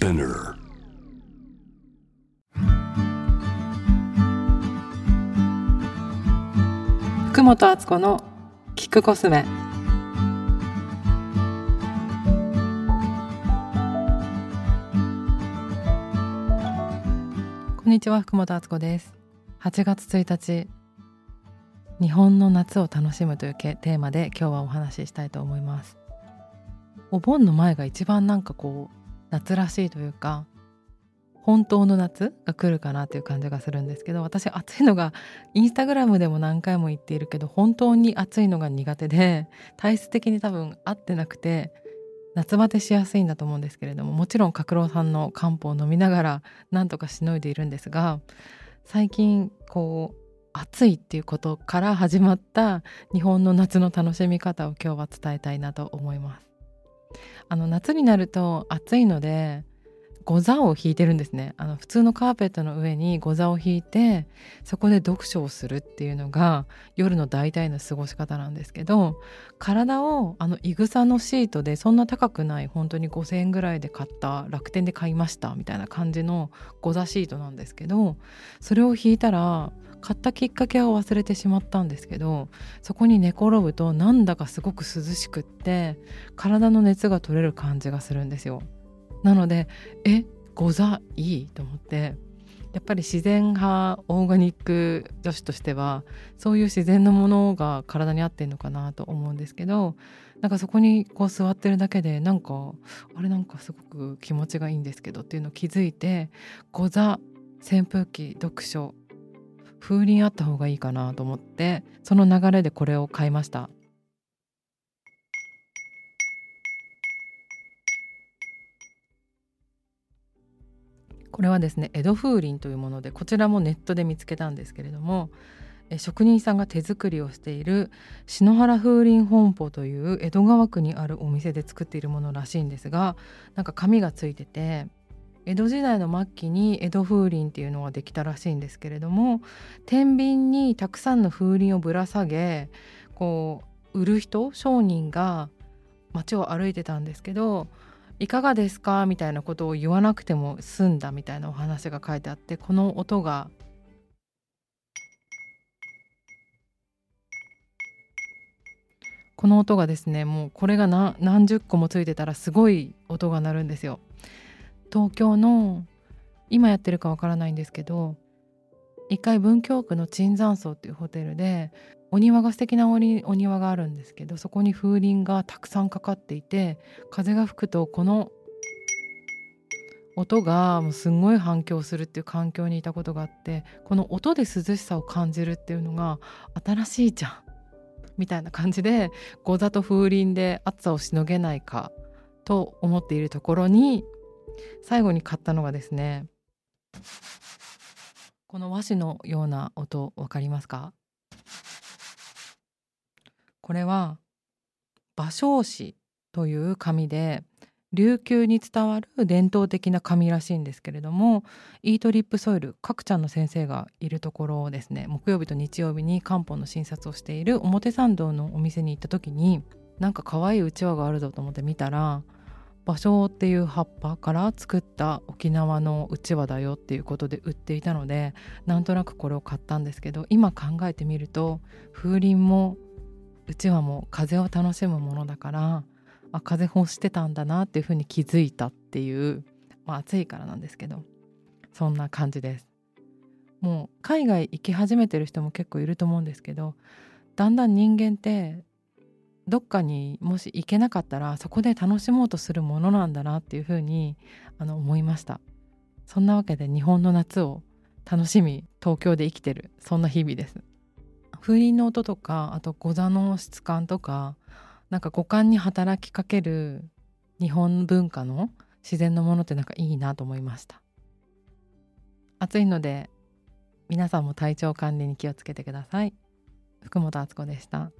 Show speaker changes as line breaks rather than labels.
Spinner.
福本敦子のキックコスメこんにちは福本敦子です8月1日日本の夏を楽しむというテーマで今日はお話ししたいと思いますお盆の前が一番なんかこう夏らしいというか本当の夏が来るかなという感じがするんですけど私暑いのがインスタグラムでも何回も言っているけど本当に暑いのが苦手で体質的に多分合ってなくて夏バテしやすいんだと思うんですけれどももちろん角郎さんの漢方を飲みながらなんとかしのいでいるんですが最近こう暑いっていうことから始まった日本の夏の楽しみ方を今日は伝えたいなと思います。あの夏になると暑いのでご座を引いてるんですね。あの普通のカーペットの上にご座を引いてそこで読書をするっていうのが夜の大体の過ごし方なんですけど体をあのいぐさのシートでそんな高くない本当に5,000円ぐらいで買った楽天で買いましたみたいな感じのご座シートなんですけどそれを引いたら買ったきっかけは忘れてしまったんですけどそこに寝転ぶとなんだかすごく涼しくって体の熱が取れる感じがするんですよ。なのでえご座い？いと思ってやっぱり自然派オーガニック女子としてはそういう自然のものが体に合ってんのかなと思うんですけどなんかそこにこう座ってるだけでなんかあれなんかすごく気持ちがいいんですけどっていうのを気づいてご座扇風機読書風鈴あった方がいいかなと思ってその流れでこれを買いました。これはですね江戸風鈴というものでこちらもネットで見つけたんですけれども職人さんが手作りをしている篠原風鈴本舗という江戸川区にあるお店で作っているものらしいんですがなんか紙がついてて江戸時代の末期に江戸風鈴っていうのができたらしいんですけれども天秤にたくさんの風鈴をぶら下げこう売る人商人が街を歩いてたんですけどいかがですか？みたいなことを言わなくても済んだみたいなお話が書いてあってこの音がこの音がですねもうこれが何十個もついてたらすごい音が鳴るんですよ。東京の今やってるかわからないんですけど一回文京区の椿山荘っていうホテルでお庭が素敵なお庭があるんですけどそこに風鈴がたくさんかかっていて風が吹くとこの音がもうすんごい反響するっていう環境にいたことがあってこの音で涼しさを感じるっていうのが新しいじゃんみたいな感じでゴザと風鈴で暑さをしのげないかと思っているところに最後に買ったのがですねこの和紙のような音分かりますか？これは芭蕉紙という紙で琉球に伝わる伝統的な紙らしいんですけれどもイートリップソイル角ちゃんの先生がいるところをですね木曜日と日曜日に漢方の診察をしている表参道のお店に行った時になんか可愛いうちわがあるぞと思って見たら芭蕉っていう葉っぱから作った沖縄のうちわだよっていうことで売っていたのでなんとなくこれを買ったんですけど今考えてみると風鈴もうちわも風を楽しむものだからあ風欲してたんだなっていうふうに気づいたっていう、まあ、暑いからなんですけどそんな感じです。もう海外行き始めてる人も結構いると思うんですけどだんだん人間ってどっかにもし行けなかったらそこで楽しもうとするものなんだなっていうふうにあの思いました。そんなわけで日本の夏を楽しみ東京で生きてるそんな日々です。風鈴の音とかあと御座の質感とかなんか五感に働きかける日本文化の自然のものってなんかいいなと思いました。暑いので皆さんも体調管理に気をつけてください。福本敦子でした。